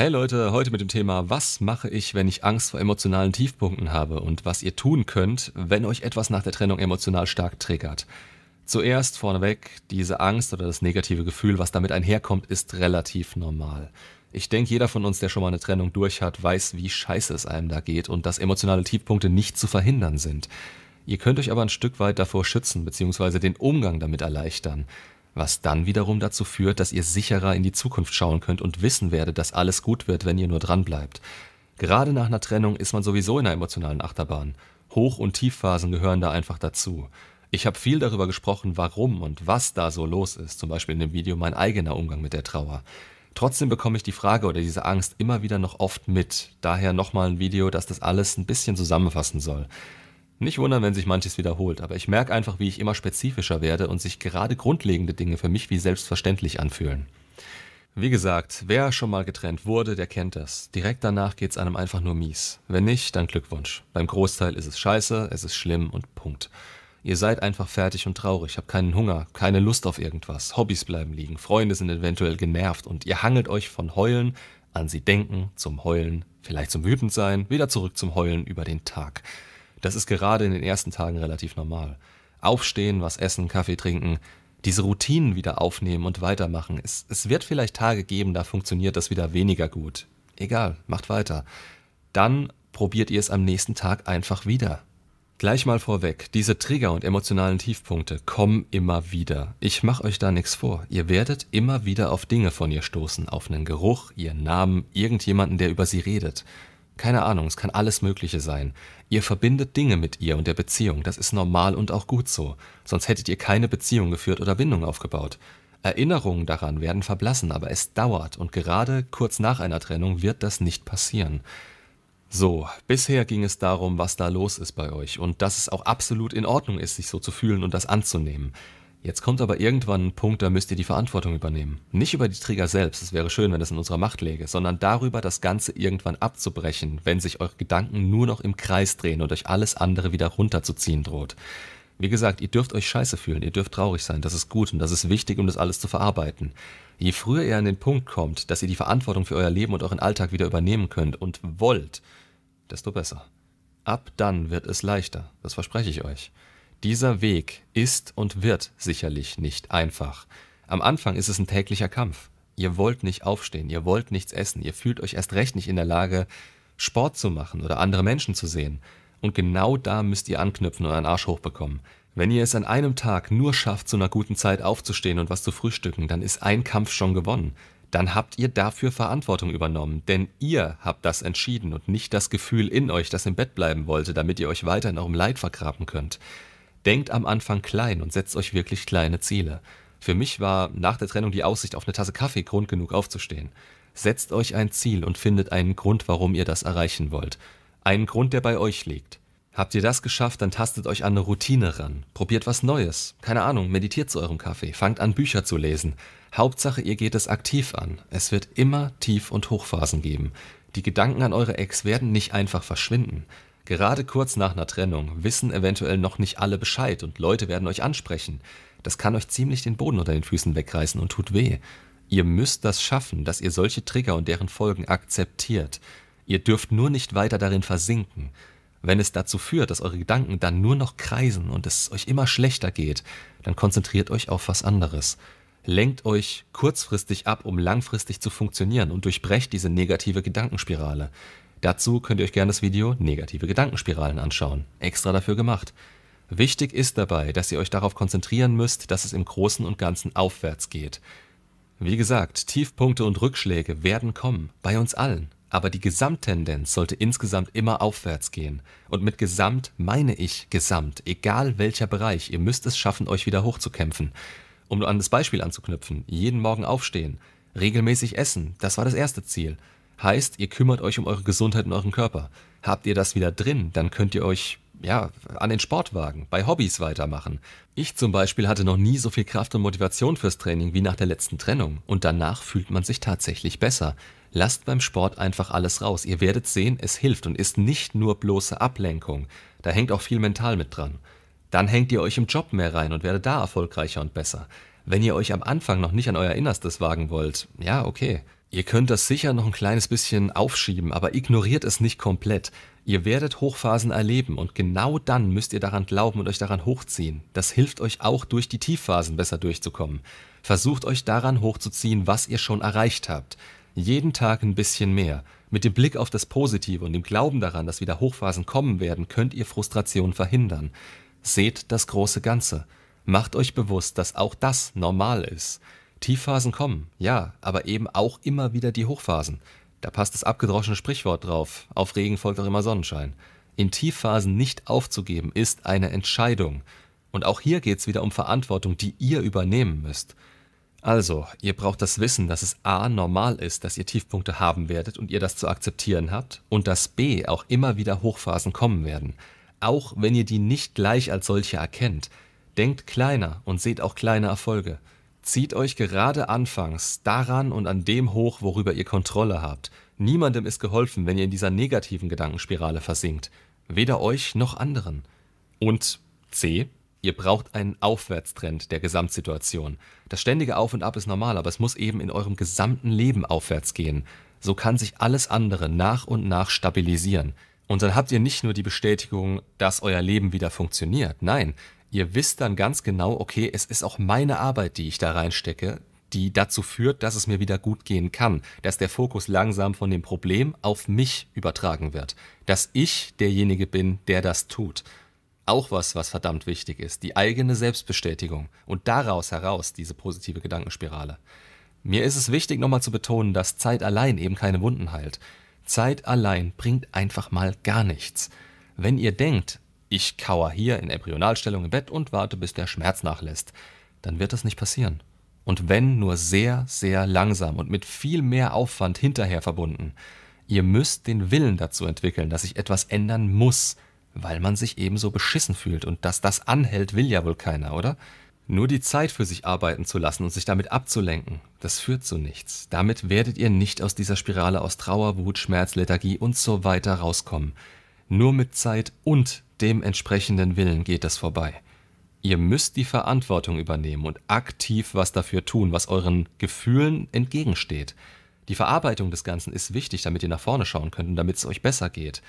Hey Leute, heute mit dem Thema, was mache ich, wenn ich Angst vor emotionalen Tiefpunkten habe und was ihr tun könnt, wenn euch etwas nach der Trennung emotional stark triggert. Zuerst vorneweg, diese Angst oder das negative Gefühl, was damit einherkommt, ist relativ normal. Ich denke, jeder von uns, der schon mal eine Trennung durch hat, weiß, wie scheiße es einem da geht und dass emotionale Tiefpunkte nicht zu verhindern sind. Ihr könnt euch aber ein Stück weit davor schützen bzw. den Umgang damit erleichtern was dann wiederum dazu führt, dass ihr sicherer in die Zukunft schauen könnt und wissen werdet, dass alles gut wird, wenn ihr nur dran bleibt. Gerade nach einer Trennung ist man sowieso in einer emotionalen Achterbahn. Hoch- und Tiefphasen gehören da einfach dazu. Ich habe viel darüber gesprochen, warum und was da so los ist, zum Beispiel in dem Video mein eigener Umgang mit der Trauer. Trotzdem bekomme ich die Frage oder diese Angst immer wieder noch oft mit. Daher nochmal ein Video, das das alles ein bisschen zusammenfassen soll. Nicht wundern, wenn sich manches wiederholt, aber ich merke einfach, wie ich immer spezifischer werde und sich gerade grundlegende Dinge für mich wie selbstverständlich anfühlen. Wie gesagt, wer schon mal getrennt wurde, der kennt das. Direkt danach geht's einem einfach nur mies. Wenn nicht, dann Glückwunsch. Beim Großteil ist es scheiße, es ist schlimm und Punkt. Ihr seid einfach fertig und traurig, habt keinen Hunger, keine Lust auf irgendwas, Hobbys bleiben liegen, Freunde sind eventuell genervt und ihr hangelt euch von Heulen an sie denken, zum Heulen, vielleicht zum Wütendsein, wieder zurück zum Heulen über den Tag. Das ist gerade in den ersten Tagen relativ normal. Aufstehen, was essen, Kaffee trinken, diese Routinen wieder aufnehmen und weitermachen. Es, es wird vielleicht Tage geben, da funktioniert das wieder weniger gut. Egal, macht weiter. Dann probiert ihr es am nächsten Tag einfach wieder. Gleich mal vorweg, diese Trigger und emotionalen Tiefpunkte kommen immer wieder. Ich mache euch da nichts vor. Ihr werdet immer wieder auf Dinge von ihr stoßen, auf einen Geruch, ihren Namen, irgendjemanden, der über sie redet. Keine Ahnung, es kann alles Mögliche sein. Ihr verbindet Dinge mit ihr und der Beziehung, das ist normal und auch gut so, sonst hättet ihr keine Beziehung geführt oder Bindung aufgebaut. Erinnerungen daran werden verblassen, aber es dauert und gerade kurz nach einer Trennung wird das nicht passieren. So, bisher ging es darum, was da los ist bei euch und dass es auch absolut in Ordnung ist, sich so zu fühlen und das anzunehmen. Jetzt kommt aber irgendwann ein Punkt, da müsst ihr die Verantwortung übernehmen. Nicht über die Trigger selbst, es wäre schön, wenn es in unserer Macht läge, sondern darüber, das Ganze irgendwann abzubrechen, wenn sich eure Gedanken nur noch im Kreis drehen und euch alles andere wieder runterzuziehen droht. Wie gesagt, ihr dürft euch scheiße fühlen, ihr dürft traurig sein, das ist gut und das ist wichtig, um das alles zu verarbeiten. Je früher ihr an den Punkt kommt, dass ihr die Verantwortung für euer Leben und euren Alltag wieder übernehmen könnt und wollt, desto besser. Ab dann wird es leichter, das verspreche ich euch. Dieser Weg ist und wird sicherlich nicht einfach. Am Anfang ist es ein täglicher Kampf. Ihr wollt nicht aufstehen, ihr wollt nichts essen, ihr fühlt euch erst recht nicht in der Lage, Sport zu machen oder andere Menschen zu sehen. Und genau da müsst ihr anknüpfen und einen Arsch hochbekommen. Wenn ihr es an einem Tag nur schafft, zu einer guten Zeit aufzustehen und was zu frühstücken, dann ist ein Kampf schon gewonnen. Dann habt ihr dafür Verantwortung übernommen, denn ihr habt das entschieden und nicht das Gefühl in euch, das im Bett bleiben wollte, damit ihr euch weiter in eurem Leid vergraben könnt. Denkt am Anfang klein und setzt euch wirklich kleine Ziele. Für mich war nach der Trennung die Aussicht auf eine Tasse Kaffee Grund genug aufzustehen. Setzt euch ein Ziel und findet einen Grund, warum ihr das erreichen wollt. Einen Grund, der bei euch liegt. Habt ihr das geschafft, dann tastet euch an eine Routine ran. Probiert was Neues. Keine Ahnung, meditiert zu eurem Kaffee. Fangt an, Bücher zu lesen. Hauptsache, ihr geht es aktiv an. Es wird immer Tief- und Hochphasen geben. Die Gedanken an eure Ex werden nicht einfach verschwinden. Gerade kurz nach einer Trennung wissen eventuell noch nicht alle Bescheid und Leute werden euch ansprechen. Das kann euch ziemlich den Boden unter den Füßen wegreißen und tut weh. Ihr müsst das schaffen, dass ihr solche Trigger und deren Folgen akzeptiert. Ihr dürft nur nicht weiter darin versinken. Wenn es dazu führt, dass eure Gedanken dann nur noch kreisen und es euch immer schlechter geht, dann konzentriert euch auf was anderes. Lenkt euch kurzfristig ab, um langfristig zu funktionieren und durchbrecht diese negative Gedankenspirale. Dazu könnt ihr euch gerne das Video Negative Gedankenspiralen anschauen. Extra dafür gemacht. Wichtig ist dabei, dass ihr euch darauf konzentrieren müsst, dass es im Großen und Ganzen aufwärts geht. Wie gesagt, Tiefpunkte und Rückschläge werden kommen, bei uns allen. Aber die Gesamttendenz sollte insgesamt immer aufwärts gehen. Und mit Gesamt meine ich Gesamt, egal welcher Bereich. Ihr müsst es schaffen, euch wieder hochzukämpfen. Um an das Beispiel anzuknüpfen, jeden Morgen aufstehen, regelmäßig essen, das war das erste Ziel. Heißt, ihr kümmert euch um eure Gesundheit und euren Körper. Habt ihr das wieder drin, dann könnt ihr euch ja, an den Sportwagen, bei Hobbys weitermachen. Ich zum Beispiel hatte noch nie so viel Kraft und Motivation fürs Training wie nach der letzten Trennung. Und danach fühlt man sich tatsächlich besser. Lasst beim Sport einfach alles raus. Ihr werdet sehen, es hilft und ist nicht nur bloße Ablenkung. Da hängt auch viel mental mit dran. Dann hängt ihr euch im Job mehr rein und werdet da erfolgreicher und besser. Wenn ihr euch am Anfang noch nicht an euer Innerstes wagen wollt, ja, okay. Ihr könnt das sicher noch ein kleines bisschen aufschieben, aber ignoriert es nicht komplett. Ihr werdet Hochphasen erleben und genau dann müsst ihr daran glauben und euch daran hochziehen. Das hilft euch auch durch die Tiefphasen besser durchzukommen. Versucht euch daran hochzuziehen, was ihr schon erreicht habt. Jeden Tag ein bisschen mehr. Mit dem Blick auf das Positive und dem Glauben daran, dass wieder Hochphasen kommen werden, könnt ihr Frustration verhindern. Seht das große Ganze. Macht euch bewusst, dass auch das normal ist. Tiefphasen kommen, ja, aber eben auch immer wieder die Hochphasen. Da passt das abgedroschene Sprichwort drauf. Auf Regen folgt auch immer Sonnenschein. In Tiefphasen nicht aufzugeben, ist eine Entscheidung. Und auch hier geht es wieder um Verantwortung, die ihr übernehmen müsst. Also, ihr braucht das Wissen, dass es a. normal ist, dass ihr Tiefpunkte haben werdet und ihr das zu akzeptieren habt, und dass b. auch immer wieder Hochphasen kommen werden. Auch wenn ihr die nicht gleich als solche erkennt. Denkt kleiner und seht auch kleine Erfolge. Zieht euch gerade anfangs daran und an dem hoch, worüber ihr Kontrolle habt. Niemandem ist geholfen, wenn ihr in dieser negativen Gedankenspirale versinkt. Weder euch noch anderen. Und C. Ihr braucht einen Aufwärtstrend der Gesamtsituation. Das ständige Auf und Ab ist normal, aber es muss eben in eurem gesamten Leben aufwärts gehen. So kann sich alles andere nach und nach stabilisieren. Und dann habt ihr nicht nur die Bestätigung, dass euer Leben wieder funktioniert. Nein, Ihr wisst dann ganz genau, okay, es ist auch meine Arbeit, die ich da reinstecke, die dazu führt, dass es mir wieder gut gehen kann, dass der Fokus langsam von dem Problem auf mich übertragen wird, dass ich derjenige bin, der das tut. Auch was, was verdammt wichtig ist, die eigene Selbstbestätigung und daraus heraus diese positive Gedankenspirale. Mir ist es wichtig, nochmal zu betonen, dass Zeit allein eben keine Wunden heilt. Zeit allein bringt einfach mal gar nichts. Wenn ihr denkt, ich kauer hier in Embryonalstellung im Bett und warte, bis der Schmerz nachlässt, dann wird das nicht passieren. Und wenn nur sehr, sehr langsam und mit viel mehr Aufwand hinterher verbunden. Ihr müsst den Willen dazu entwickeln, dass sich etwas ändern muss, weil man sich ebenso beschissen fühlt und dass das anhält, will ja wohl keiner, oder? Nur die Zeit für sich arbeiten zu lassen und sich damit abzulenken, das führt zu nichts. Damit werdet ihr nicht aus dieser Spirale aus Trauer, Wut, Schmerz, Lethargie und so weiter rauskommen. Nur mit Zeit und dem entsprechenden Willen geht es vorbei. Ihr müsst die Verantwortung übernehmen und aktiv was dafür tun, was euren Gefühlen entgegensteht. Die Verarbeitung des Ganzen ist wichtig, damit ihr nach vorne schauen könnt und damit es euch besser geht.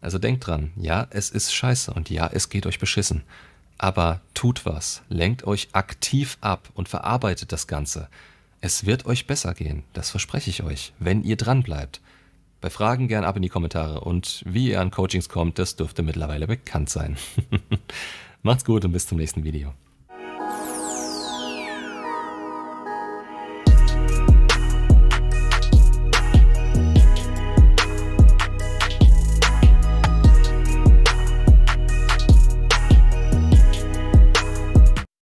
Also denkt dran, ja, es ist scheiße und ja, es geht euch beschissen. Aber tut was, lenkt euch aktiv ab und verarbeitet das Ganze. Es wird euch besser gehen, das verspreche ich euch, wenn ihr dran bleibt. Bei Fragen gern ab in die Kommentare und wie ihr an Coachings kommt, das dürfte mittlerweile bekannt sein. Macht's gut und bis zum nächsten Video.